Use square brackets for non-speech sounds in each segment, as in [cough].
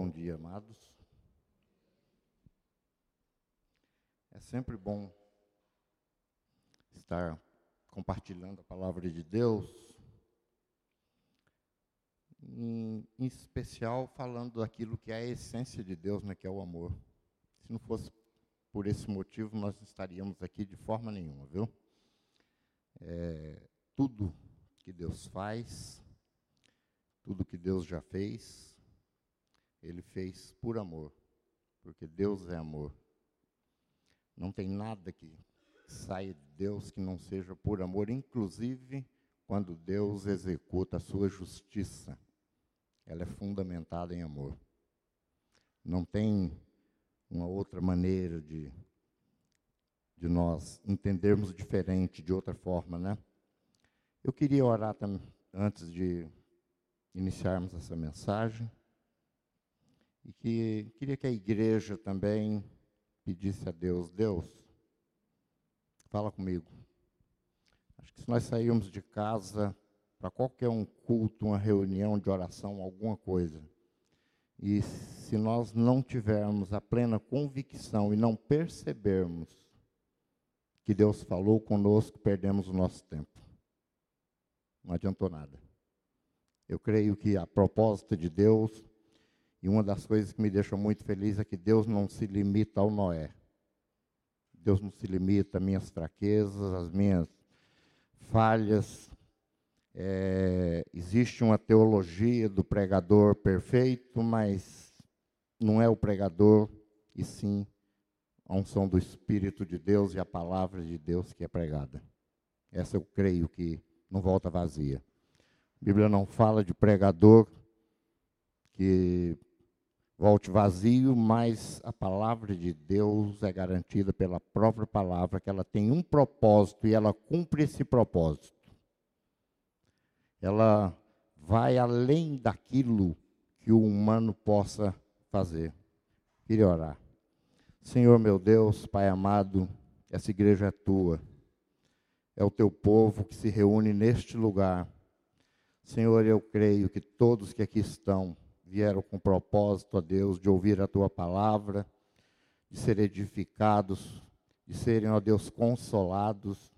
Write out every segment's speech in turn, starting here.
bom dia, amados. É sempre bom estar compartilhando a palavra de Deus, em, em, especial falando daquilo que é a essência de Deus, né, que é o amor. Se não fosse por esse motivo, nós não estaríamos aqui de forma nenhuma, viu? É, tudo que Deus faz, tudo que Deus já fez, Ele fez por amor, porque Deus é amor. Não tem nada que saia de Deus que não seja por amor, inclusive quando Deus executa a sua justiça. Ela é fundamentada em amor. Não tem uma outra maneira de, de nós entendermos diferente, de outra forma, né? Eu queria orar antes de iniciarmos essa mensagem, e que queria que a igreja também pedisse a Deus, Deus, fala comigo. Acho que se nós sairmos de casa para qualquer um culto, uma reunião de oração, alguma coisa, e se nós não tivermos a plena convicção e não percebermos que Deus falou conosco, perdemos o nosso tempo. Não adiantou nada. Eu creio que a propósito de Deus, e uma das coisas que me deixa muito feliz é que Deus não se limita ao Noé. Deus não se limita às minhas fraquezas, às minhas falhas, é, existe uma teologia do pregador perfeito, mas não é o pregador, e sim a unção do Espírito de Deus e a palavra de Deus que é pregada. Essa eu creio que não volta vazia. A Bíblia não fala de pregador que volte vazio, mas a palavra de Deus é garantida pela própria palavra, que ela tem um propósito e ela cumpre esse propósito ela vai além daquilo que o humano possa fazer. Queria orar. Senhor meu Deus, Pai amado, essa igreja é tua. É o teu povo que se reúne neste lugar. Senhor, eu creio que todos que aqui estão vieram com propósito, a Deus, de ouvir a tua palavra, de ser edificados, de serem, ó Deus, consolados,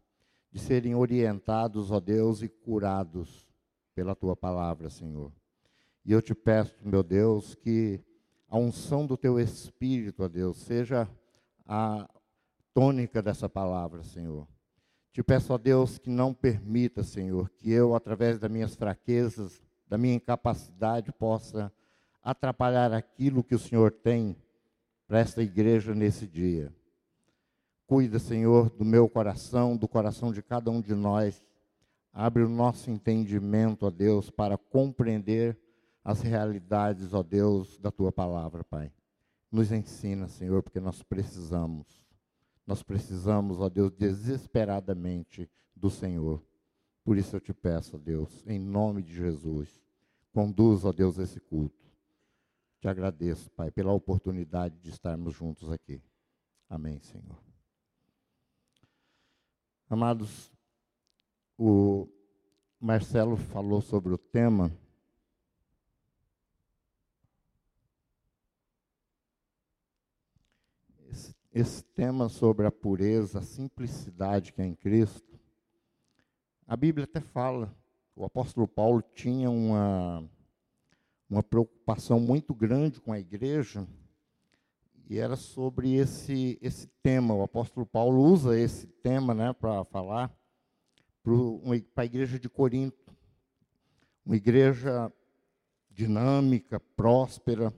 de serem orientados, ó Deus, e curados pela tua palavra, Senhor. E eu te peço, meu Deus, que a unção do teu espírito, ó Deus, seja a tônica dessa palavra, Senhor. Te peço, ó Deus, que não permita, Senhor, que eu, através das minhas fraquezas, da minha incapacidade, possa atrapalhar aquilo que o Senhor tem para esta igreja nesse dia. Cuida, Senhor, do meu coração, do coração de cada um de nós, Abre o nosso entendimento, ó Deus, para compreender as realidades, ó Deus, da tua palavra, Pai. Nos ensina, Senhor, porque nós precisamos. Nós precisamos, ó Deus, desesperadamente do Senhor. Por isso eu te peço, ó Deus, em nome de Jesus, conduza, ó Deus, esse culto. Te agradeço, Pai, pela oportunidade de estarmos juntos aqui. Amém, Senhor. Amados, o Marcelo falou sobre o tema. Esse, esse tema sobre a pureza, a simplicidade que é em Cristo. A Bíblia até fala, o apóstolo Paulo tinha uma, uma preocupação muito grande com a igreja, e era sobre esse, esse tema. O apóstolo Paulo usa esse tema né, para falar para a igreja de Corinto. Uma igreja dinâmica, próspera,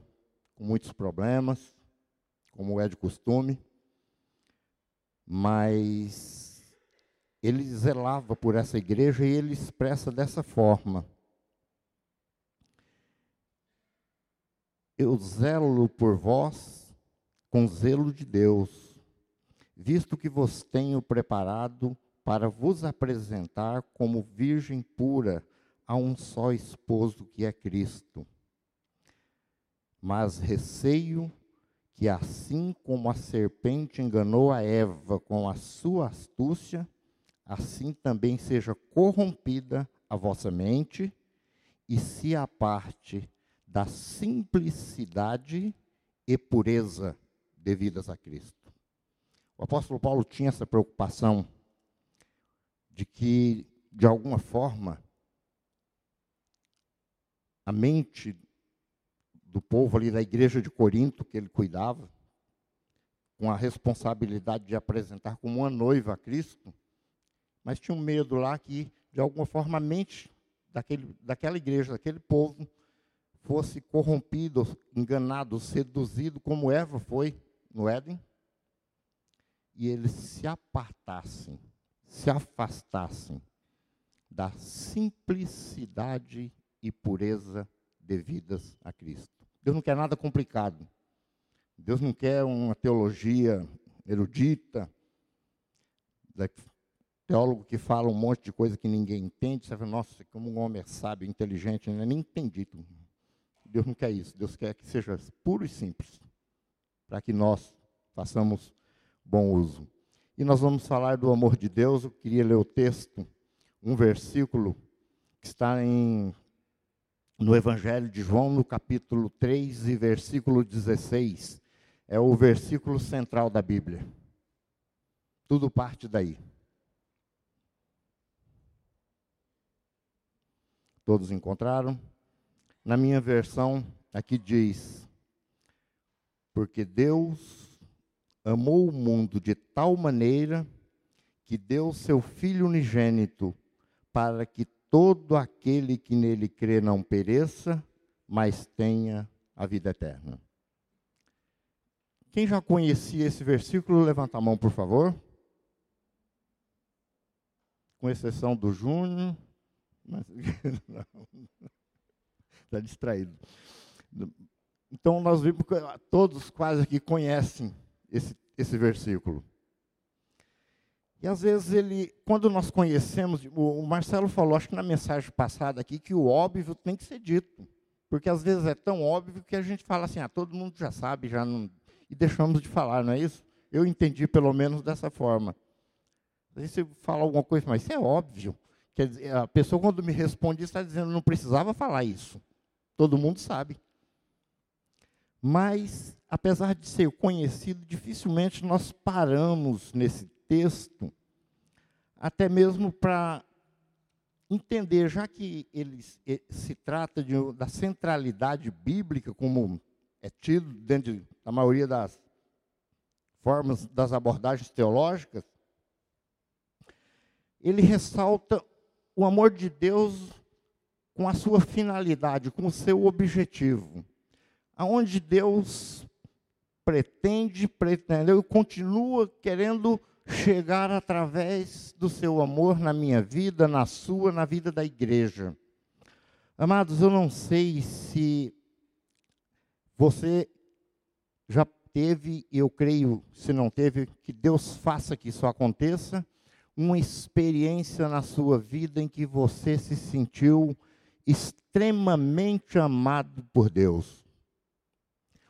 com muitos problemas, como é de costume, mas ele zelava por essa igreja e ele expressa dessa forma: Eu zelo por vós com zelo de Deus, visto que vos tenho preparado para vos apresentar como virgem pura a um só esposo que é Cristo. Mas receio que, assim como a serpente enganou a Eva com a sua astúcia, assim também seja corrompida a vossa mente e se aparte da simplicidade e pureza devidas a Cristo. O apóstolo Paulo tinha essa preocupação de que, de alguma forma, a mente do povo ali da igreja de Corinto, que ele cuidava, com a responsabilidade de apresentar como uma noiva a Cristo, mas tinha um medo lá que, de alguma forma, a mente daquele, daquela igreja, daquele povo, fosse corrompido, enganado, seduzido, como Eva foi no Éden, e eles se apartassem, se afastassem da simplicidade e pureza devidas a Cristo. Deus não quer nada complicado. Deus não quer uma teologia erudita, teólogo que fala um monte de coisa que ninguém entende. Você fala, nossa, como um homem é sábio, inteligente, eu nem entendi. Deus não quer isso. Deus quer que seja puro e simples, para que nós façamos bom uso. E nós vamos falar do amor de Deus. Eu queria ler o texto, um versículo que está em, no Evangelho de João, no capítulo 3 e versículo 16. É o versículo central da Bíblia. Tudo parte daí. Todos encontraram? Na minha versão, aqui diz: Porque Deus amou o mundo de tal maneira que deu seu Filho unigênito, para que todo aquele que nele crê não pereça, mas tenha a vida eterna. Quem já conhecia esse versículo, levanta a mão, por favor. Com exceção do Júnior. Mas, [laughs] está distraído. Então, nós vimos que todos quase que conhecem esse, esse versículo. E às vezes ele, quando nós conhecemos, o, Marcelo falou, acho que na mensagem passada aqui, que o óbvio tem que ser dito. Porque às vezes é tão óbvio que a gente fala assim, ah, todo mundo já sabe, já não. E deixamos de falar, não é isso? Eu entendi pelo menos dessa forma. Às vezes você fala alguma coisa, mas isso é óbvio. Quer dizer, a pessoa, quando me responde, está dizendo, não precisava falar isso. Todo mundo sabe. Mas, apesar de ser conhecido, dificilmente nós paramos nesse texto, até mesmo para entender, já que ele se trata de, da centralidade bíblica, como é tido dentro da maioria das formas das abordagens teológicas, ele ressalta o amor de Deus com a sua finalidade, com o seu objetivo. Aonde Deus pretende, pretendeu e continua querendo chegar através do seu amor na minha vida, na sua, na vida da igreja. Amados, eu não sei se você já teve, eu creio, se não teve, que Deus faça que isso aconteça, uma experiência na sua vida em que você se sentiu extremamente amado por Deus.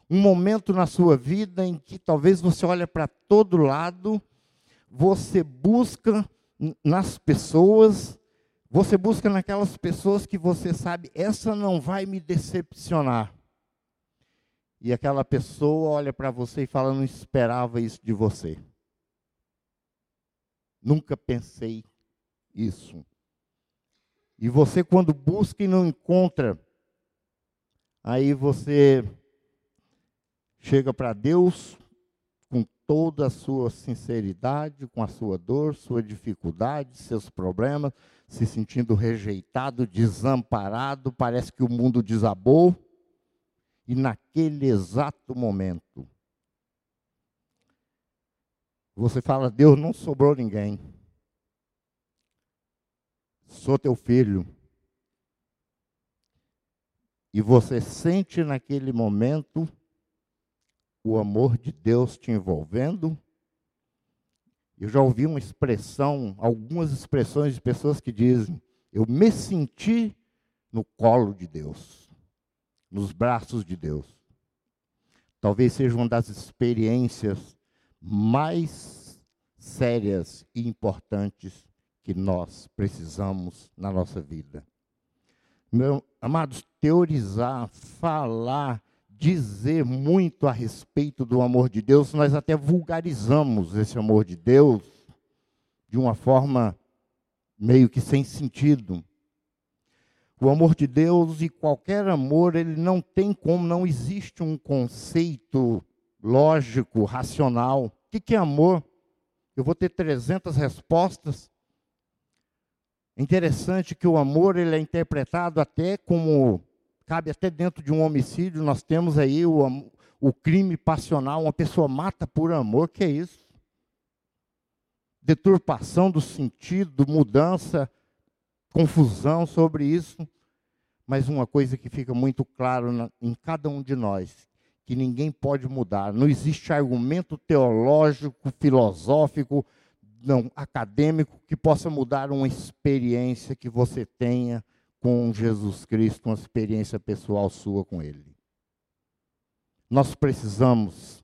Um momento na sua vida em que talvez você olha para todo lado, você busca nas pessoas, você busca naquelas pessoas que você sabe, essa não vai me decepcionar. E aquela pessoa olha para você e fala, não esperava isso de você. Nunca pensei isso. E você, quando busca e não encontra, aí você chega para Deus com toda a sua sinceridade, com a sua dor, sua dificuldade, seus problemas, se sentindo rejeitado, desamparado, parece que o mundo desabou. E naquele exato momento, você fala, Deus, não sobrou ninguém sou teu filho. E você sente naquele momento o amor de Deus te envolvendo. Eu já ouvi uma expressão, algumas expressões de pessoas que dizem: Eu me senti no colo de Deus, nos braços de Deus. Talvez seja uma das experiências mais sérias e importantes que nós precisamos na nossa vida. Meu, amados, teorizar, falar, dizer muito a respeito do amor de Deus, nós até vulgarizamos esse amor de Deus de uma forma meio que sem sentido. O amor de Deus e qualquer amor, ele não tem como, não existe um conceito lógico, racional. O que é amor? Eu vou ter 300 respostas. Interessante que o amor ele é interpretado até como cabe até dentro de um homicídio. Nós temos aí o, o crime passional, uma pessoa mata por amor, que é isso? Deturpação do sentido, mudança, confusão sobre isso. Mas uma coisa que fica muito claro em cada um de nós, que ninguém pode mudar. Não existe argumento teológico, filosófico, não acadêmico que possa mudar uma experiência que você tenha com Jesus Cristo, uma experiência pessoal sua com Ele. Nós precisamos,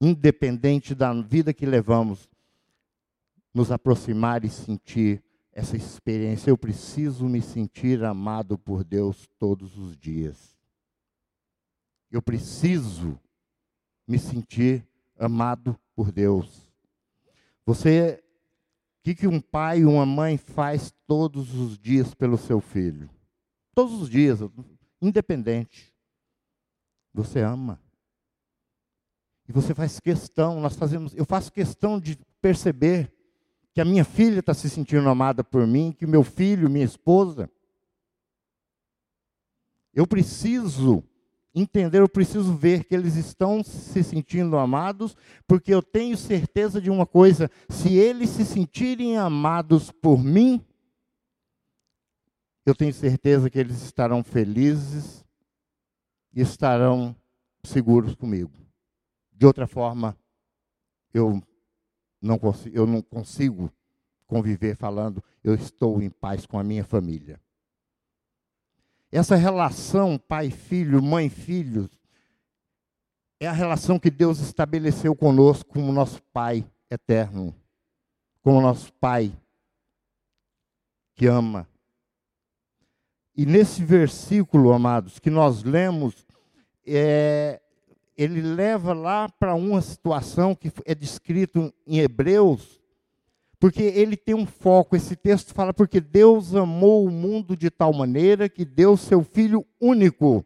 independente da vida que levamos, nos aproximar e sentir essa experiência. Eu preciso me sentir amado por Deus todos os dias. Eu preciso me sentir amado por Deus. Você, o que, que um pai e uma mãe faz todos os dias pelo seu filho? Todos os dias, independente. Você ama. E você faz questão, nós fazemos, eu faço questão de perceber que a minha filha está se sentindo amada por mim, que o meu filho, minha esposa. Eu preciso entender, eu preciso ver que eles estão se sentindo amados, porque eu tenho certeza de uma coisa: se eles se sentirem amados por mim, eu tenho certeza que eles estarão felizes e estarão seguros comigo. De outra forma, eu não consigo, eu não consigo conviver falando, eu estou em paz com a minha família. Essa relação pai-filho, mãe-filho, é a relação que Deus estabeleceu conosco como nosso Pai eterno, como nosso Pai que ama. E nesse versículo, amados, que nós lemos, é, ele leva lá para uma situação que é descrito em Hebreus, porque ele tem um foco. Esse texto fala porque Deus amou o mundo de tal maneira que deu seu filho único.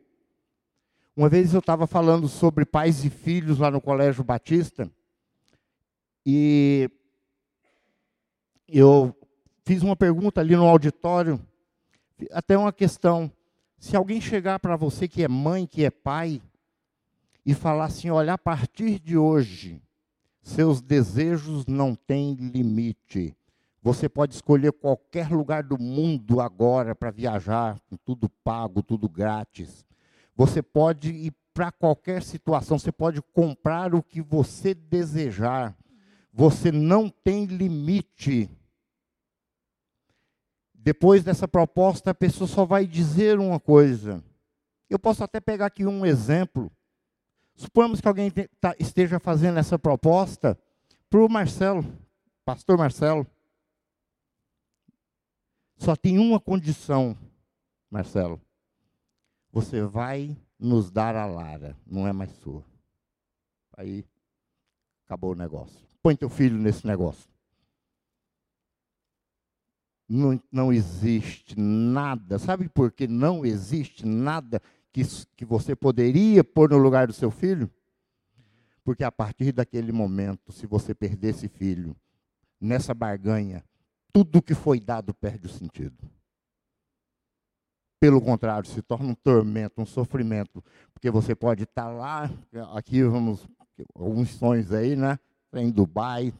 Uma vez eu estava falando sobre pais e filhos lá no Colégio Batista, e eu fiz uma pergunta ali no auditório, até uma questão. Se alguém chegar para você que é mãe, que é pai, e falar assim: olha, a partir de hoje, seus desejos não têm limite. Você pode escolher qualquer lugar do mundo agora para viajar, com tudo pago, tudo grátis. Você pode ir para qualquer situação, você pode comprar o que você desejar. Você não tem limite. Depois dessa proposta, a pessoa só vai dizer uma coisa. Eu posso até pegar aqui um exemplo. Suponhamos que alguém tá, esteja fazendo essa proposta para o Marcelo, pastor Marcelo. Só tem uma condição, Marcelo. Você vai nos dar a Lara, não é mais sua. Aí acabou o negócio. Põe teu filho nesse negócio. Não, não existe nada. Sabe por que não existe nada que, que você poderia pôr no lugar do seu filho? Porque a partir daquele momento, se você perder esse filho, nessa barganha, tudo que foi dado perde o sentido. Pelo contrário, se torna um tormento, um sofrimento, porque você pode estar lá, aqui vamos, alguns sonhos aí, né? Em Dubai,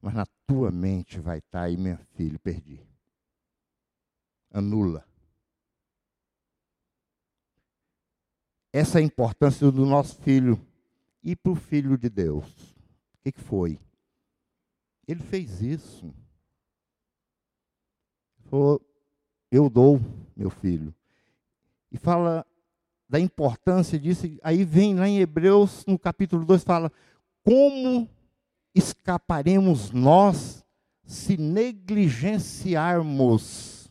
mas na tua mente vai estar aí, meu filho, perdi. Anula. Essa importância do nosso filho e para o filho de Deus. O que, que foi? Ele fez isso. Falou, eu dou meu filho. E fala da importância disso. Aí vem lá em Hebreus, no capítulo 2, fala: Como escaparemos nós se negligenciarmos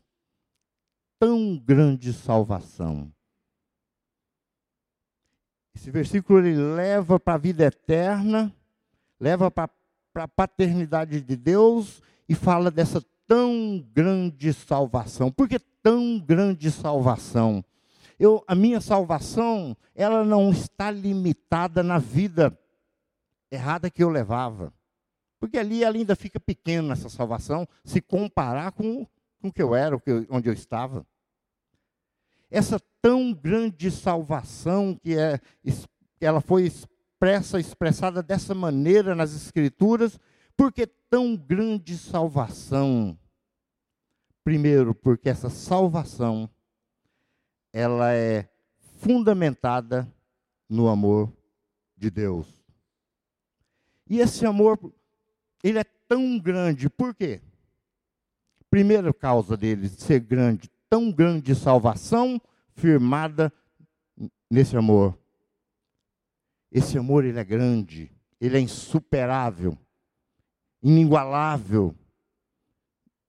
tão grande salvação. Esse versículo ele leva para a vida eterna, leva para a paternidade de Deus e fala dessa tão grande salvação. Por que tão grande salvação? Eu, a minha salvação, ela não está limitada na vida errada que eu levava. Porque ali ela ainda fica pequena essa salvação, se comparar com, com o que eu era, onde eu estava. Essa tão grande salvação que é, ela foi expressa, expressada dessa maneira nas Escrituras, porque tão grande salvação? Primeiro, porque essa salvação ela é fundamentada no amor de Deus. E esse amor, ele é tão grande, por quê? Primeira causa dele ser grande, tão grande salvação firmada nesse amor. Esse amor ele é grande, ele é insuperável, inigualável,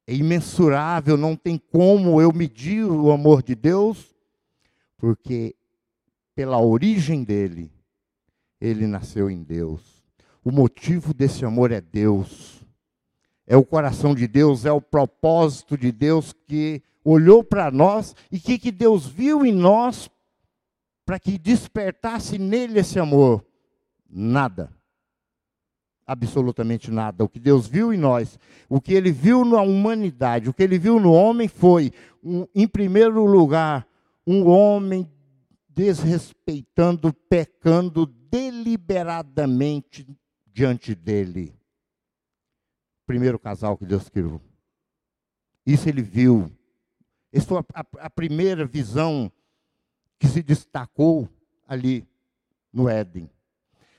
é imensurável, não tem como eu medir o amor de Deus, porque pela origem dele, ele nasceu em Deus. O motivo desse amor é Deus. É o coração de Deus, é o propósito de Deus que olhou para nós e que, que Deus viu em nós para que despertasse nele esse amor? Nada. Absolutamente nada. O que Deus viu em nós, o que ele viu na humanidade, o que ele viu no homem foi, um, em primeiro lugar, um homem desrespeitando, pecando deliberadamente diante dele. Primeiro casal que Deus criou. Isso ele viu. Essa foi a, a, primeira visão que se destacou ali no Éden.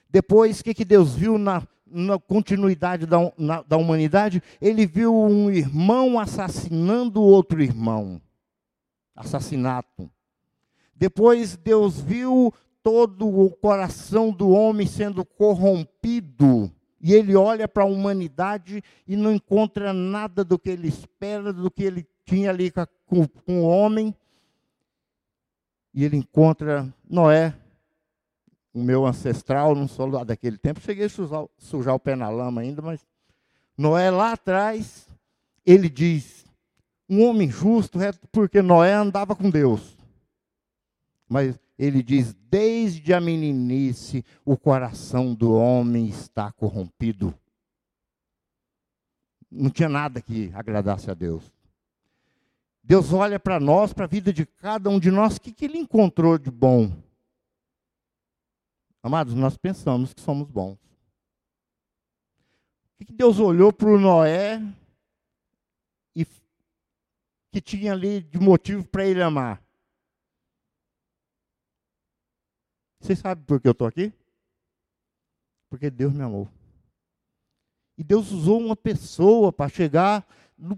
Depois, o que, que Deus viu na, na continuidade da, na, da humanidade? Ele viu um irmão assassinando outro irmão. Assassinato. Depois Deus viu todo o coração do homem sendo corrompido. E ele olha para a humanidade e não encontra nada do que ele espera, do que ele tinha ali com, com o homem. E ele encontra Noé, o meu ancestral, não sou lá daquele tempo, cheguei a sujar, sujar o pé na lama ainda, mas Noé lá atrás, ele diz, um homem justo, porque Noé andava com Deus. Mas ele diz: desde a meninice o coração do homem está corrompido. Não tinha nada que agradasse a Deus. Deus olha para nós, para a vida de cada um de nós, o que, que ele encontrou de bom? Amados, nós pensamos que somos bons. O que, que Deus olhou para o Noé e que tinha ali de motivo para ele amar? Vocês sabem por que eu estou aqui? Porque Deus me amou. E Deus usou uma pessoa para chegar no,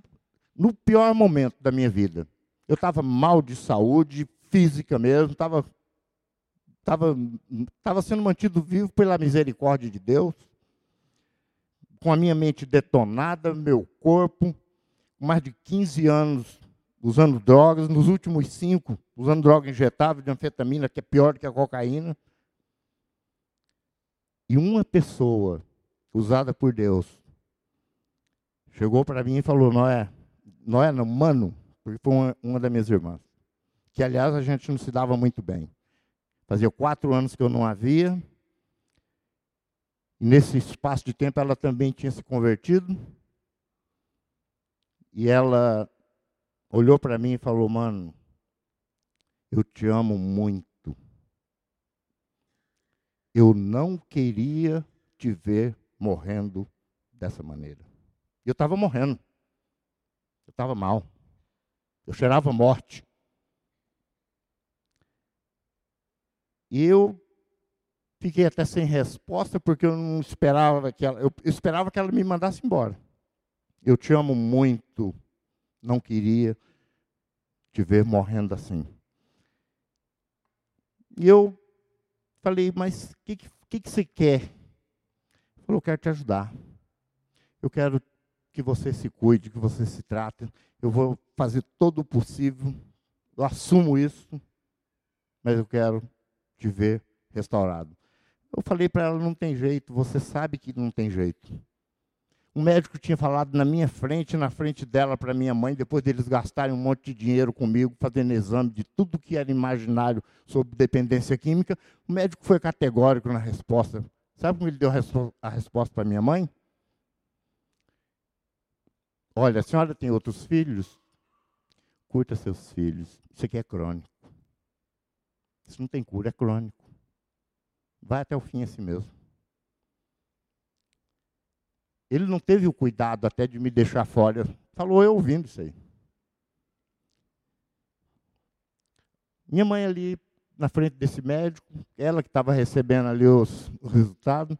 no, pior momento da minha vida. Eu estava mal de saúde, física mesmo, estava tava, tava sendo mantido vivo pela misericórdia de Deus, com a minha mente detonada, meu corpo, mais de 15 anos usando drogas, nos últimos cinco, usando droga injetável de anfetamina, que é pior do que a cocaína. E uma pessoa usada por Deus chegou para mim e falou: Noé, Noé não, mano, porque foi uma, uma das minhas irmãs, que aliás a gente não se dava muito bem. Fazia quatro anos que eu não havia. E nesse espaço de tempo ela também tinha se convertido. E ela olhou para mim e falou: Mano, eu te amo muito. Eu não queria te ver morrendo dessa maneira. Eu estava morrendo. Eu estava mal. Eu cheirava morte. E eu fiquei até sem resposta porque eu não esperava que ela, eu esperava que ela me mandasse embora. Eu te amo muito não queria te ver morrendo assim. E eu falei, mas o que, que, que você quer? Ele falou, eu quero te ajudar. Eu quero que você se cuide, que você se trate. Eu vou fazer todo o possível eu assumo isso, mas eu quero te ver restaurado. Eu falei para ela: não tem jeito, você sabe que não tem jeito. O médico tinha falado na minha frente, na frente dela, para minha mãe, depois deles gastarem um monte de dinheiro comigo, fazendo exame de tudo que era imaginário sobre dependência química. O médico foi categórico na resposta. Sabe como ele deu a resposta para minha mãe? Olha, a senhora tem outros filhos? Curta seus filhos. Isso aqui é crônico. Isso não tem cura, é crônico. Vai até o fim assim mesmo. Ele não teve o cuidado até de me deixar fora. Falou eu ouvindo isso aí. Minha mãe ali na frente desse médico, ela que estava recebendo ali os, os resultados.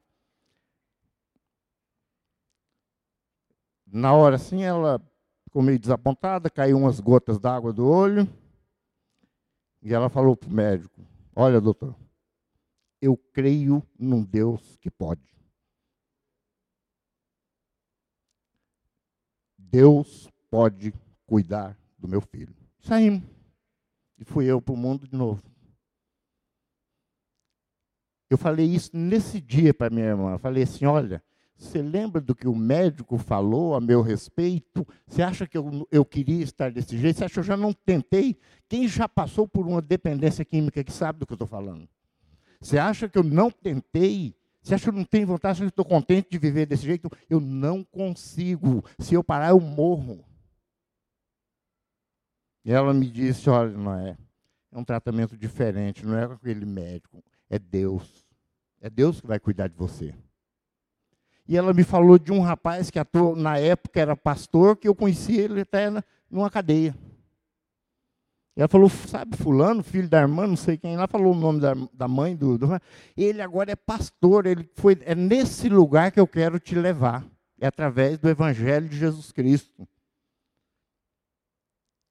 Na hora assim, ela ficou meio desapontada, caiu umas gotas d'água do olho. E ela falou para o médico: Olha, doutor, eu creio num Deus que pode. Deus pode cuidar do meu filho. Saímos. E fui eu para o mundo de novo. Eu falei isso nesse dia para minha irmã. Eu falei assim: olha, você lembra do que o médico falou a meu respeito? Você acha que eu, eu queria estar desse jeito? Você acha que eu já não tentei? Quem já passou por uma dependência química que sabe do que eu estou falando? Você acha que eu não tentei? Você acha que eu não tenho vontade? Você acha que eu estou contente de viver desse jeito? Eu não consigo. Se eu parar, eu morro. E ela me disse: olha, não é. É um tratamento diferente, não é aquele médico. É Deus. É Deus que vai cuidar de você. E ela me falou de um rapaz que na época era pastor, que eu conheci ele até numa cadeia. Ela falou, sabe, fulano, filho da irmã, não sei quem, ela falou o nome da, da mãe do, do, Ele agora é pastor, ele foi, é nesse lugar que eu quero te levar. É através do Evangelho de Jesus Cristo.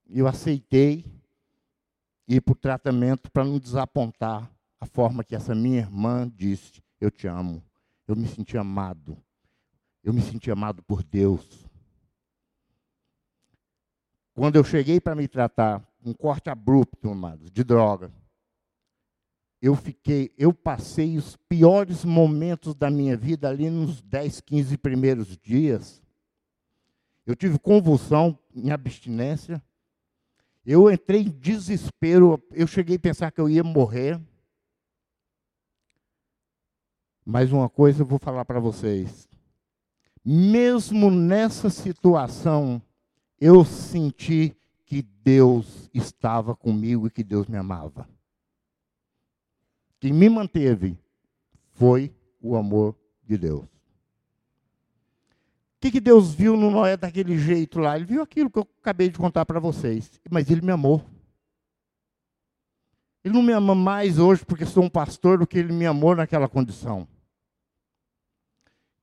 E eu aceitei ir para o tratamento para não desapontar a forma que essa minha irmã disse: Eu te amo. Eu me senti amado. Eu me senti amado por Deus. Quando eu cheguei para me tratar, um corte abrupto, amados, de droga. Eu fiquei, eu passei os piores momentos da minha vida ali nos 10, 15 primeiros dias. Eu tive convulsão em abstinência. Eu entrei em desespero, eu cheguei a pensar que eu ia morrer. Mas uma coisa eu vou falar para vocês. Mesmo nessa situação, eu senti que Deus estava comigo e que Deus me amava. Quem me manteve foi o amor de Deus. O que, que Deus viu no Noé daquele jeito lá? Ele viu aquilo que eu acabei de contar para vocês. Mas ele me amou. Ele não me ama mais hoje porque sou um pastor do que ele me amou naquela condição.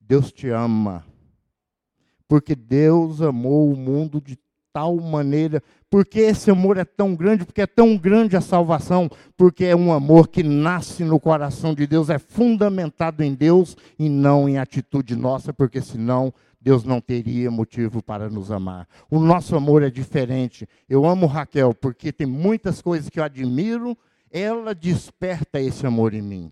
Deus te ama. Porque Deus amou o mundo de tal maneira, porque esse amor é tão grande, porque é tão grande a salvação, porque é um amor que nasce no coração de Deus, é fundamentado em Deus e não em atitude nossa, porque senão Deus não teria motivo para nos amar. O nosso amor é diferente. Eu amo Raquel porque tem muitas coisas que eu admiro, ela desperta esse amor em mim.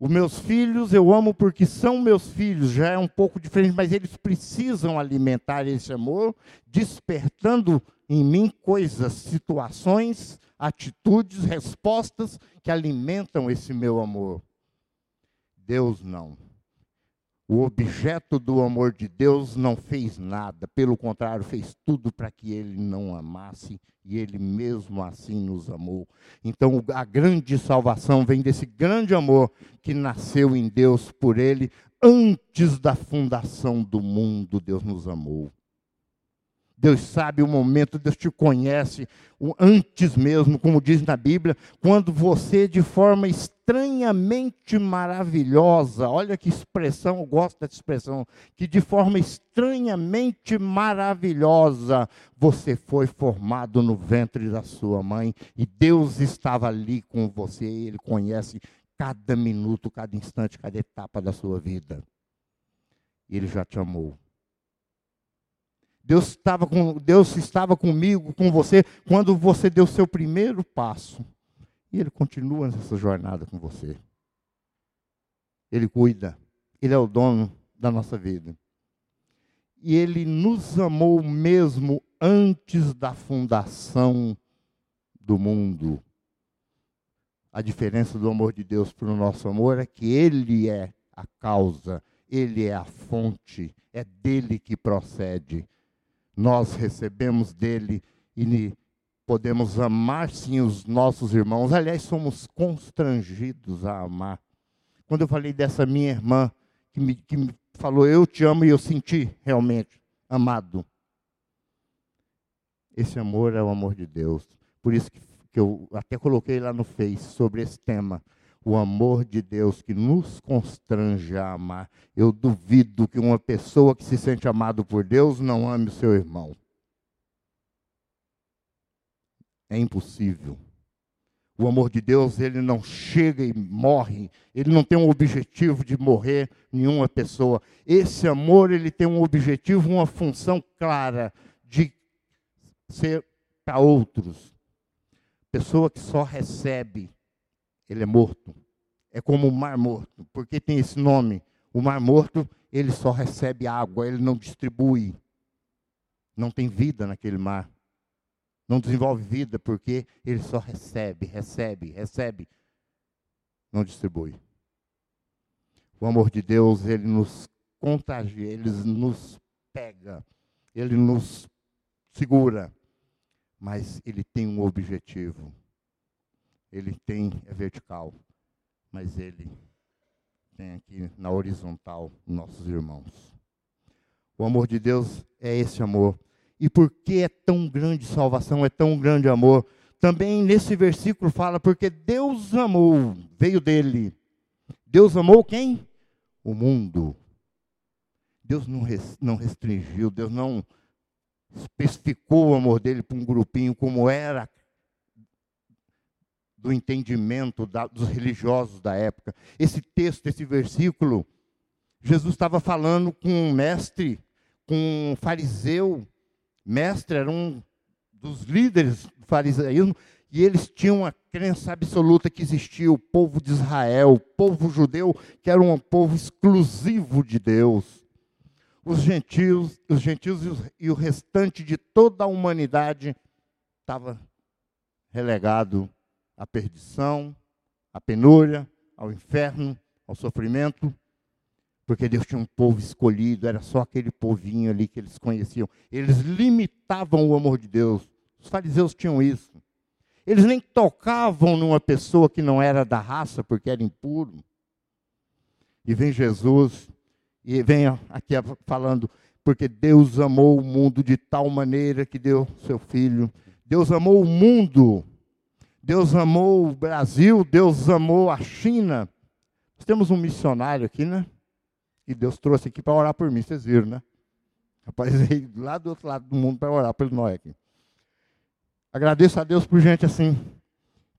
Os meus filhos eu amo porque são meus filhos, já é um pouco diferente, mas eles precisam alimentar esse amor, despertando em mim coisas, situações, atitudes, respostas que alimentam esse meu amor. Deus não. O objeto do amor de Deus não fez nada, pelo contrário, fez tudo para que ele não amasse e ele mesmo assim nos amou. Então, a grande salvação vem desse grande amor que nasceu em Deus por ele antes da fundação do mundo. Deus nos amou. Deus sabe o momento, Deus te conhece antes mesmo, como diz na Bíblia, quando você, de forma estranhamente maravilhosa, olha que expressão, eu gosto dessa expressão, que de forma estranhamente maravilhosa, você foi formado no ventre da sua mãe e Deus estava ali com você, Ele conhece cada minuto, cada instante, cada etapa da sua vida. Ele já te amou. Deus estava, com, Deus estava comigo, com você, quando você deu seu primeiro passo. E Ele continua nessa jornada com você. Ele cuida. Ele é o dono da nossa vida. E Ele nos amou mesmo antes da fundação do mundo. A diferença do amor de Deus para o nosso amor é que Ele é a causa, Ele é a fonte, é dele que procede. Nós recebemos dele e podemos amar sim os nossos irmãos. Aliás, somos constrangidos a amar. Quando eu falei dessa minha irmã, que me, que me falou, eu te amo, e eu senti realmente amado. Esse amor é o amor de Deus. Por isso que, que eu até coloquei lá no Face sobre esse tema. O amor de Deus que nos constrange a amar. Eu duvido que uma pessoa que se sente amado por Deus não ame o seu irmão. É impossível. O amor de Deus, ele não chega e morre. Ele não tem um objetivo de morrer nenhuma pessoa. Esse amor, ele tem um objetivo, uma função clara de ser para outros. Pessoa que só recebe, ele é morto. É como o mar morto. Porque tem esse nome? O mar morto, ele só recebe água, ele não distribui. Não tem vida naquele mar não desenvolve vida porque ele só recebe, recebe, recebe, não distribui. O amor de Deus, ele nos contagia, ele nos pega, ele nos segura, mas ele tem um objetivo. Ele tem, é vertical, mas ele tem aqui na horizontal nossos irmãos. O amor de Deus é esse amor e por que é tão grande salvação, é tão grande amor. Também nesse versículo fala, porque Deus amou, veio dele. Deus amou quem? O mundo. Deus não, não restringiu, Deus não especificou o amor dele para um grupinho como era do entendimento da, dos religiosos da época. Esse texto, esse versículo, Jesus estava falando com um mestre, com um fariseu, mestre era um dos líderes do farisaísmo, e eles tinham uma crença absoluta que existia o povo de Israel, o povo judeu, que era um povo exclusivo de Deus. Os gentios, os gentios e o restante de toda a humanidade estava relegado à perdição, à penúria, ao inferno, ao sofrimento porque Deus tinha um povo escolhido, era só aquele povinho ali que eles conheciam. Eles limitavam o amor de Deus. Os fariseus tinham isso. Eles nem tocavam numa pessoa que não era da raça, porque era impuro. E vem Jesus, e vem aqui falando, porque Deus amou o mundo de tal maneira que deu seu filho. Deus amou o mundo. Deus amou o Brasil, Deus amou a China. Nós temos um missionário aqui, né? Que Deus trouxe aqui para orar por mim, vocês viram, né? Rapaz, [laughs] veio lá do outro lado do mundo para orar pelo Noé aqui. Agradeço a Deus por gente assim,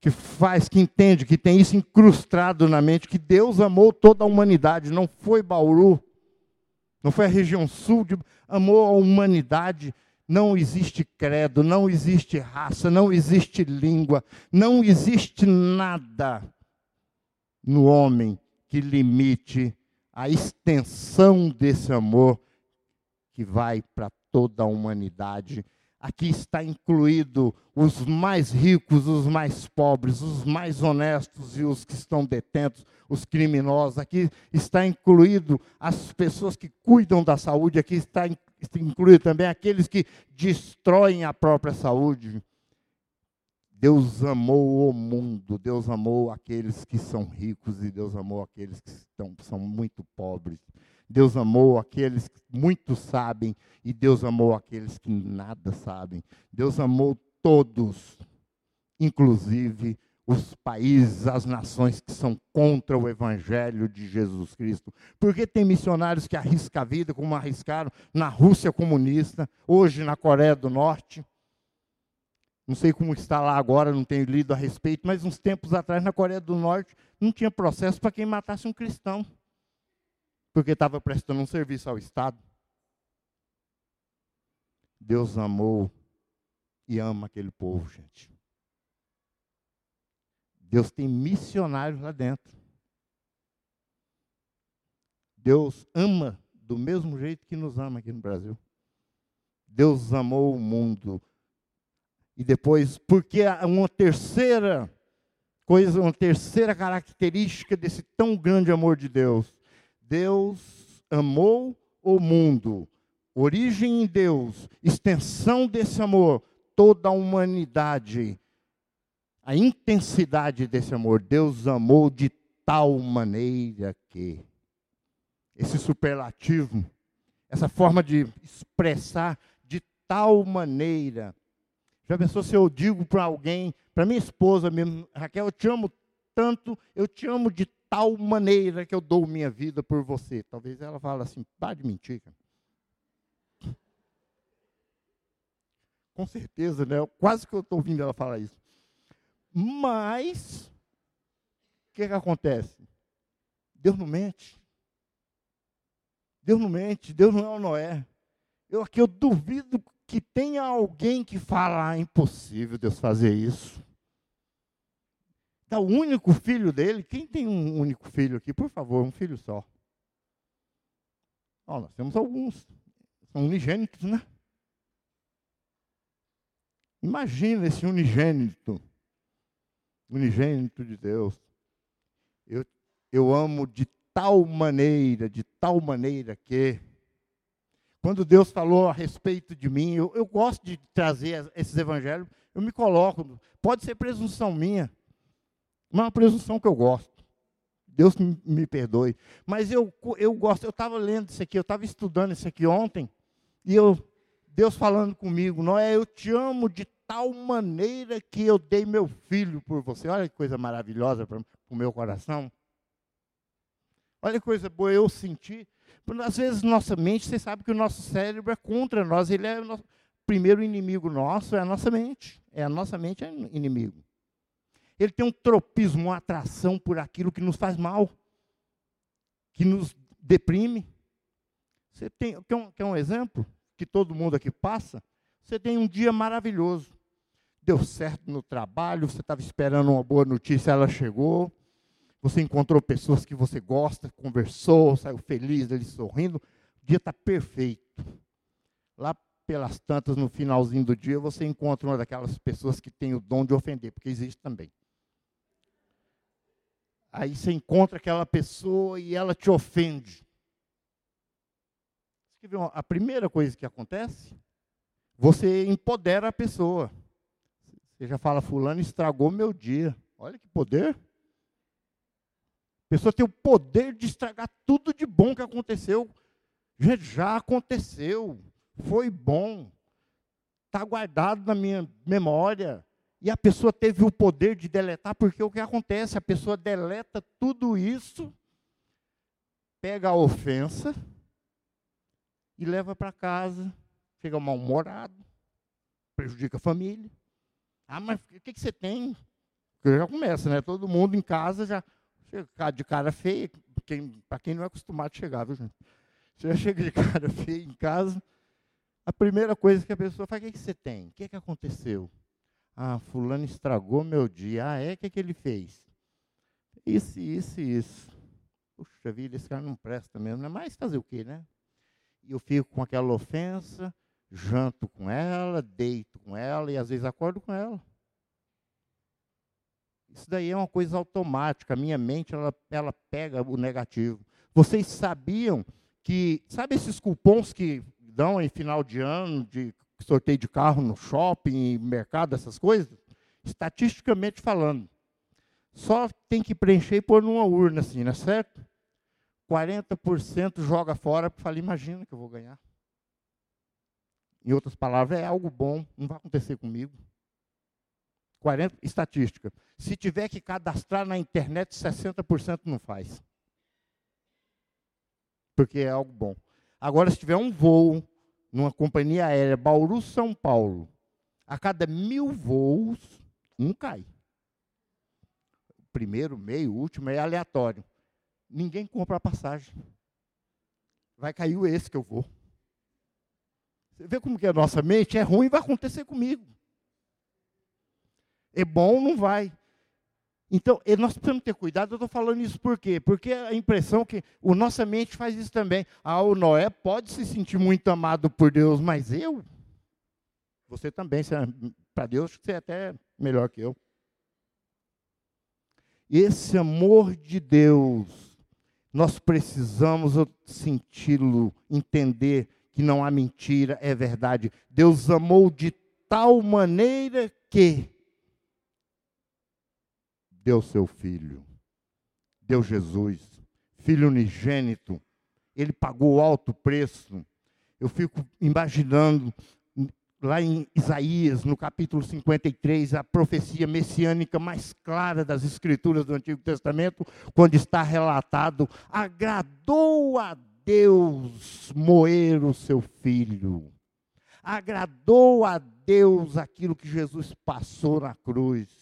que faz, que entende, que tem isso incrustado na mente, que Deus amou toda a humanidade, não foi Bauru, não foi a região sul, de, amou a humanidade. Não existe credo, não existe raça, não existe língua, não existe nada no homem que limite a extensão desse amor que vai para toda a humanidade. Aqui está incluído os mais ricos, os mais pobres, os mais honestos e os que estão detentos, os criminosos. Aqui está incluído as pessoas que cuidam da saúde. Aqui está incluído também aqueles que destroem a própria saúde. Deus amou o mundo, Deus amou aqueles que são ricos e Deus amou aqueles que estão, são muito pobres. Deus amou aqueles que muito sabem e Deus amou aqueles que nada sabem. Deus amou todos, inclusive os países, as nações que são contra o evangelho de Jesus Cristo. Porque tem missionários que arriscam a vida, como arriscaram na Rússia comunista, hoje na Coreia do Norte. Não sei como está lá agora, não tenho lido a respeito, mas uns tempos atrás, na Coreia do Norte, não tinha processo para quem matasse um cristão, porque estava prestando um serviço ao Estado. Deus amou e ama aquele povo, gente. Deus tem missionários lá dentro. Deus ama do mesmo jeito que nos ama aqui no Brasil. Deus amou o mundo. E depois, porque uma terceira coisa, uma terceira característica desse tão grande amor de Deus. Deus amou o mundo. Origem em Deus, extensão desse amor, toda a humanidade. A intensidade desse amor. Deus amou de tal maneira que esse superlativo, essa forma de expressar de tal maneira. Já pensou se eu digo para alguém, para minha esposa mesmo, Raquel, eu te amo tanto, eu te amo de tal maneira que eu dou minha vida por você. Talvez ela fale assim, para de mentir. Cara. Com certeza, né? Quase que eu estou ouvindo ela falar isso. Mas, o que, que acontece? Deus não mente. Deus não mente, Deus não é o Noé. Eu aqui eu duvido que tenha alguém que fala, ah, impossível Deus fazer isso. Dá o único filho dele. Quem tem um único filho aqui, por favor, um filho só? Oh, nós temos alguns. São unigênitos, né? Imagina esse unigênito. Unigênito de Deus. Eu, eu amo de tal maneira, de tal maneira que. Quando Deus falou a respeito de mim, eu, eu gosto de trazer esses evangelhos, eu me coloco. Pode ser presunção minha, mas é uma presunção que eu gosto. Deus me, me perdoe. Mas eu, eu gosto, eu estava lendo isso aqui, eu estava estudando isso aqui ontem, e eu, Deus falando comigo, Noé, eu te amo de tal maneira que eu dei meu filho por você. Olha que coisa maravilhosa para o meu coração. Olha que coisa boa eu senti. Às vezes, nossa mente, você sabe que o nosso cérebro é contra nós. Ele é o nosso, primeiro inimigo nosso, é a nossa mente. É a nossa mente é inimigo. Ele tem um tropismo, uma atração por aquilo que nos faz mal, que nos deprime. Você tem, quer um, quer um exemplo que todo mundo aqui passa? Você tem um dia maravilhoso. Deu certo no trabalho, você estava esperando uma boa notícia, ela chegou você encontrou pessoas que você gosta, conversou, saiu feliz, ele sorrindo. O dia está perfeito. Lá pelas tantas, no finalzinho do dia, você encontra uma daquelas pessoas que tem o dom de ofender, porque existe também. Aí você encontra aquela pessoa e ela te ofende. A primeira coisa que acontece, você empodera a pessoa. Você já fala, fulano estragou meu dia. Olha que poder pessoa tem o poder de estragar tudo de bom que aconteceu. Gente, já aconteceu, foi bom, está guardado na minha memória. E a pessoa teve o poder de deletar, porque o que acontece? A pessoa deleta tudo isso, pega a ofensa e leva para casa, chega mal-humorado, prejudica a família. Ah, mas o que, que você tem? Porque já começa, né? Todo mundo em casa já Chega de cara feia, para quem não é acostumado a chegar, viu, gente? Você já chega de [laughs] cara feia em casa, a primeira coisa que a pessoa faz, o que, que você tem? O que, que aconteceu? Ah, fulano estragou meu dia. Ah, é? O que, que ele fez? Isso, isso e isso. Puxa vida, esse cara não presta mesmo. Não é mais fazer o quê, né? E eu fico com aquela ofensa, janto com ela, deito com ela e às vezes acordo com ela. Isso daí é uma coisa automática. A minha mente ela, ela pega o negativo. Vocês sabiam que, sabe esses cupons que dão em final de ano, de sorteio de carro no shopping, mercado, essas coisas? Estatisticamente falando, só tem que preencher e pôr numa urna assim, não é certo? 40% joga fora porque fala, imagina que eu vou ganhar. Em outras palavras, é algo bom, não vai acontecer comigo. 40, estatística. Se tiver que cadastrar na internet, 60% não faz. Porque é algo bom. Agora, se tiver um voo numa companhia aérea Bauru, São Paulo, a cada mil voos, um cai. Primeiro, meio, último é aleatório. Ninguém compra a passagem. Vai cair o esse que eu vou. Você vê como que a nossa mente é ruim, vai acontecer comigo. É bom, não vai. Então, nós precisamos ter cuidado, eu estou falando isso por quê? Porque a impressão que a nossa mente faz isso também. Ah, o Noé pode se sentir muito amado por Deus, mas eu? Você também, para Deus, você é até melhor que eu. Esse amor de Deus, nós precisamos senti-lo, entender que não há mentira, é verdade. Deus amou de tal maneira que deu seu filho, deu Jesus, filho unigênito, ele pagou alto preço. Eu fico imaginando lá em Isaías, no capítulo 53, a profecia messiânica mais clara das escrituras do Antigo Testamento, quando está relatado: agradou a Deus moer o seu filho. Agradou a Deus aquilo que Jesus passou na cruz.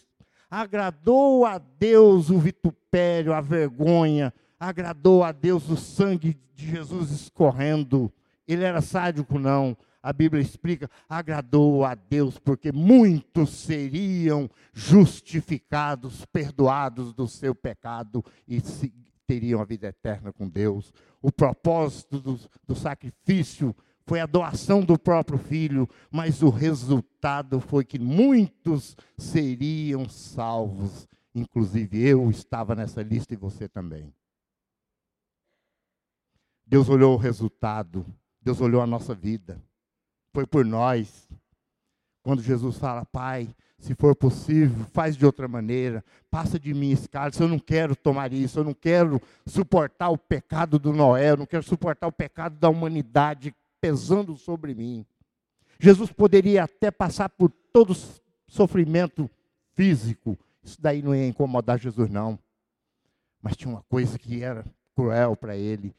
Agradou a Deus o vitupério, a vergonha. Agradou a Deus o sangue de Jesus escorrendo. Ele era sádico, não a Bíblia explica, agradou a Deus, porque muitos seriam justificados, perdoados do seu pecado e teriam a vida eterna com Deus. O propósito do, do sacrifício foi a doação do próprio filho, mas o resultado foi que muitos seriam salvos. Inclusive eu estava nessa lista e você também. Deus olhou o resultado, Deus olhou a nossa vida foi por nós. Quando Jesus fala, Pai, se for possível, faz de outra maneira, passa de mim esse cálice, eu não quero tomar isso, eu não quero suportar o pecado do Noé, eu não quero suportar o pecado da humanidade pesando sobre mim. Jesus poderia até passar por todo sofrimento físico, isso daí não ia incomodar Jesus, não. Mas tinha uma coisa que era cruel para ele: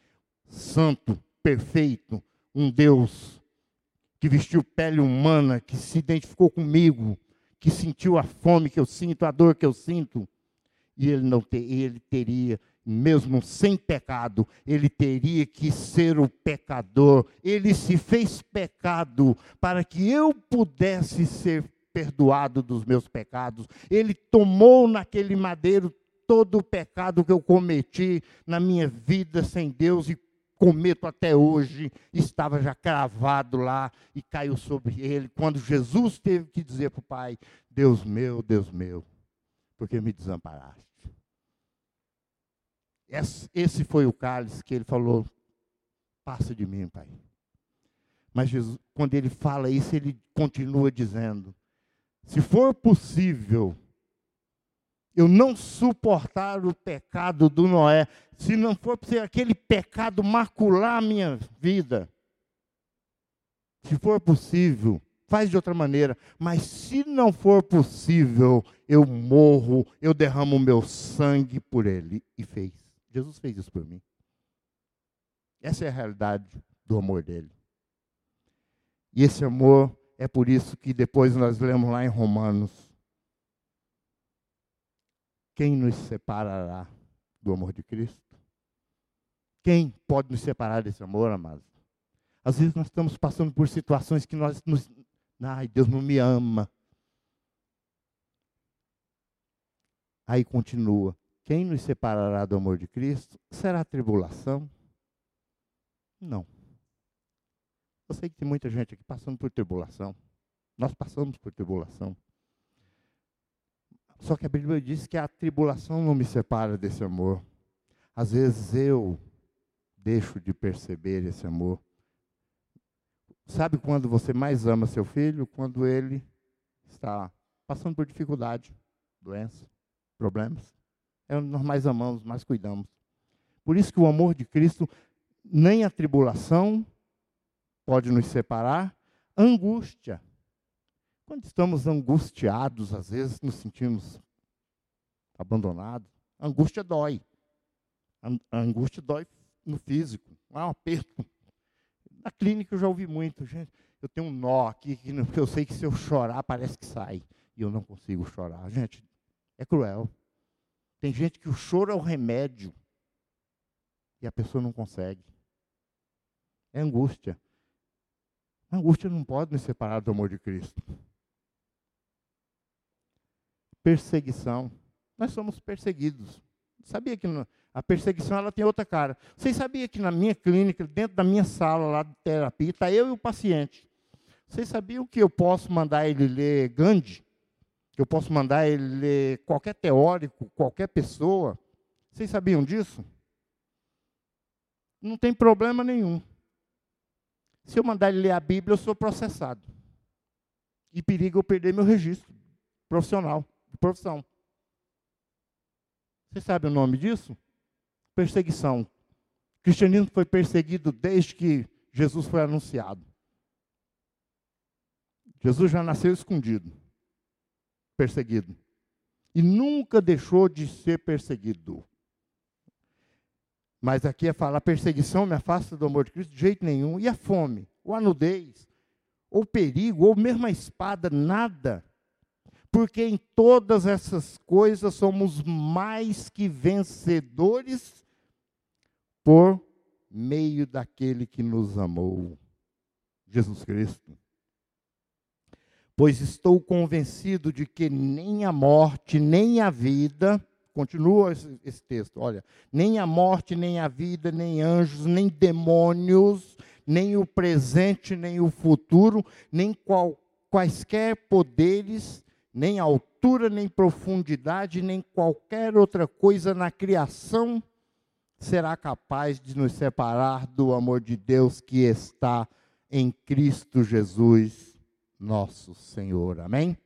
santo, perfeito, um Deus que vestiu pele humana, que se identificou comigo, que sentiu a fome que eu sinto, a dor que eu sinto. E ele não ter, ele teria, mesmo sem pecado, ele teria que ser o pecador. Ele se fez pecado para que eu pudesse ser perdoado dos meus pecados. Ele tomou naquele madeiro todo o pecado que eu cometi na minha vida sem Deus e cometo até hoje, estava já cravado lá e caiu sobre ele. Quando Jesus teve que dizer para o Pai: Deus meu, Deus meu, porque me desamparaste. Esse foi o cálice que ele falou: passa de mim, Pai. Mas Jesus, quando ele fala isso, ele continua dizendo: se for possível, eu não suportar o pecado do Noé, se não for ser aquele pecado macular a minha vida, se for possível, faz de outra maneira, mas se não for possível, eu morro, eu derramo o meu sangue por ele. E fez. Jesus fez isso por mim. Essa é a realidade do amor dele. E esse amor é por isso que depois nós lemos lá em Romanos quem nos separará do amor de Cristo? Quem pode nos separar desse amor, amados? Às vezes nós estamos passando por situações que nós nos. Ai, Deus não me ama. Aí continua. Quem nos separará do amor de Cristo? Será tribulação? Não. Eu sei que tem muita gente aqui passando por tribulação. Nós passamos por tribulação. Só que a Bíblia diz que a tribulação não me separa desse amor. Às vezes eu deixo de perceber esse amor. Sabe quando você mais ama seu filho? Quando ele está passando por dificuldade, doença, problemas. É onde nós mais amamos, mais cuidamos. Por isso que o amor de Cristo, nem a tribulação pode nos separar, angústia quando estamos angustiados, às vezes nos sentimos abandonados, angústia dói. A angústia dói no físico, é um aperto. Na clínica eu já ouvi muito, gente. Eu tenho um nó aqui que eu sei que se eu chorar parece que sai. E eu não consigo chorar. Gente, é cruel. Tem gente que o choro é o remédio. E a pessoa não consegue. É angústia. A angústia não pode me separar do amor de Cristo. Perseguição. Nós somos perseguidos. Sabia que a perseguição ela tem outra cara. Vocês sabiam que na minha clínica, dentro da minha sala lá de terapia, está eu e o paciente. Vocês sabiam que eu posso mandar ele ler Gandhi? Eu posso mandar ele ler qualquer teórico, qualquer pessoa? Vocês sabiam disso? Não tem problema nenhum. Se eu mandar ele ler a Bíblia, eu sou processado. E perigo eu perder meu registro profissional, de profissão. Você sabe o nome disso? Perseguição. O cristianismo foi perseguido desde que Jesus foi anunciado. Jesus já nasceu escondido, perseguido. E nunca deixou de ser perseguido. Mas aqui é falar, perseguição me afasta do amor de Cristo de jeito nenhum. E a fome, ou a nudez, ou perigo, ou mesmo a espada, nada. Porque em todas essas coisas somos mais que vencedores por meio daquele que nos amou, Jesus Cristo. Pois estou convencido de que nem a morte, nem a vida, Continua esse, esse, texto, olha. Nem a morte, nem a vida, nem anjos, nem demônios, nem o presente, nem o futuro, nem qual, quaisquer poderes, nem altura, nem profundidade, nem qualquer outra coisa na criação será capaz de nos separar do amor de Deus que está em Cristo Jesus, nosso Senhor. Amém?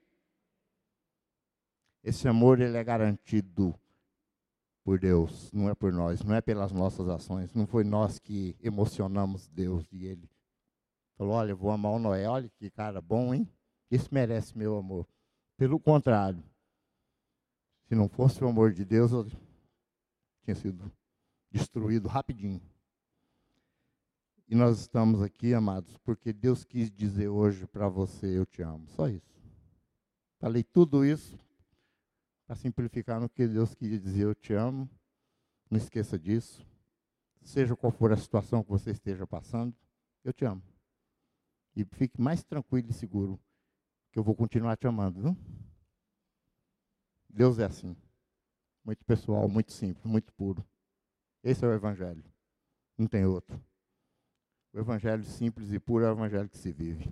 Esse amor ele é garantido por Deus, não é por nós, não é pelas nossas ações, não foi nós que emocionamos Deus e ele falou: "Olha, vou amar o Noé, olha que cara bom, hein? Esse merece meu amor". Pelo contrário, se não fosse o amor de Deus, eu tinha sido destruído rapidinho. E nós estamos aqui, amados, porque Deus quis dizer hoje para você: Eu te amo. Só isso. Falei tudo isso para simplificar no que Deus queria dizer, eu te amo. Não esqueça disso. Seja qual for a situação que você esteja passando, eu te amo. E fique mais tranquilo e seguro que eu vou continuar te amando, viu? Deus é assim. Muito pessoal, muito simples, muito puro. Esse é o evangelho. Não tem outro. O evangelho simples e puro é o evangelho que se vive,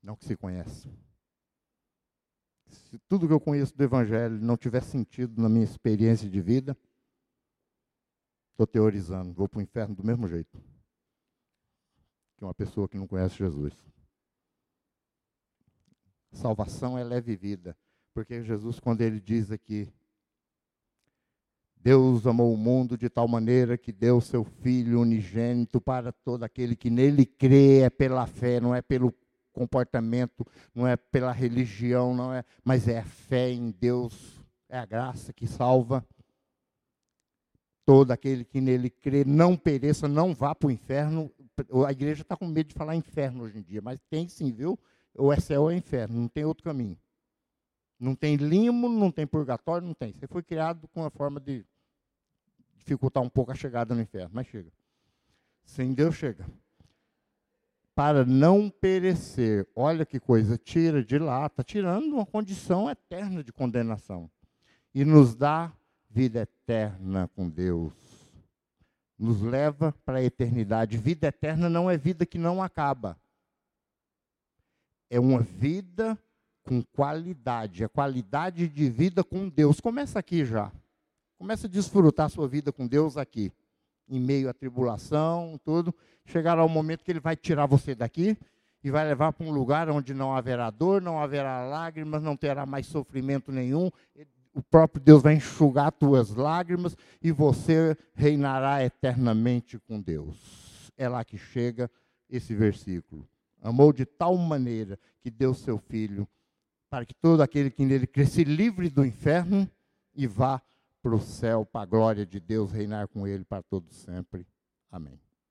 não que se conhece se tudo que eu conheço do Evangelho não tiver sentido na minha experiência de vida, estou teorizando, vou para o inferno do mesmo jeito que uma pessoa que não conhece Jesus. Salvação ela é vivida, porque Jesus, quando ele diz aqui, Deus amou o mundo de tal maneira que deu seu Filho unigênito para todo aquele que nele crê, é pela fé, não é pelo comportamento, não é pela religião, não é, mas é a fé em Deus, é a graça que salva. Todo aquele que nele crê não pereça, não vá para o inferno. A igreja está com medo de falar inferno hoje em dia, mas tem sim, viu? Ou é céu ou é inferno, não tem outro caminho. Não tem limo, não tem purgatório, não tem. Você foi criado com a forma de dificultar um pouco a chegada no inferno, mas chega. Sem Deus chega para não perecer. Olha que coisa, tira de lá, está tirando uma condição eterna de condenação. E nos dá vida eterna com Deus. Nos leva para a eternidade. Vida eterna não é vida que não acaba. É uma vida com qualidade, é qualidade de vida com Deus. Começa aqui já. Começa a desfrutar a sua vida com Deus aqui em meio à tribulação, tudo, chegará o momento que ele vai tirar você daqui e vai levar para um lugar onde não haverá dor, não haverá lágrimas, não terá mais sofrimento nenhum. O próprio Deus vai enxugar tuas lágrimas e você reinará eternamente com Deus. É lá que chega esse versículo. Amou de tal maneira que deu seu filho para que todo aquele que nele cresce livre do inferno e vá para o céu, para a glória de Deus, reinar com Ele para todos sempre. Amém.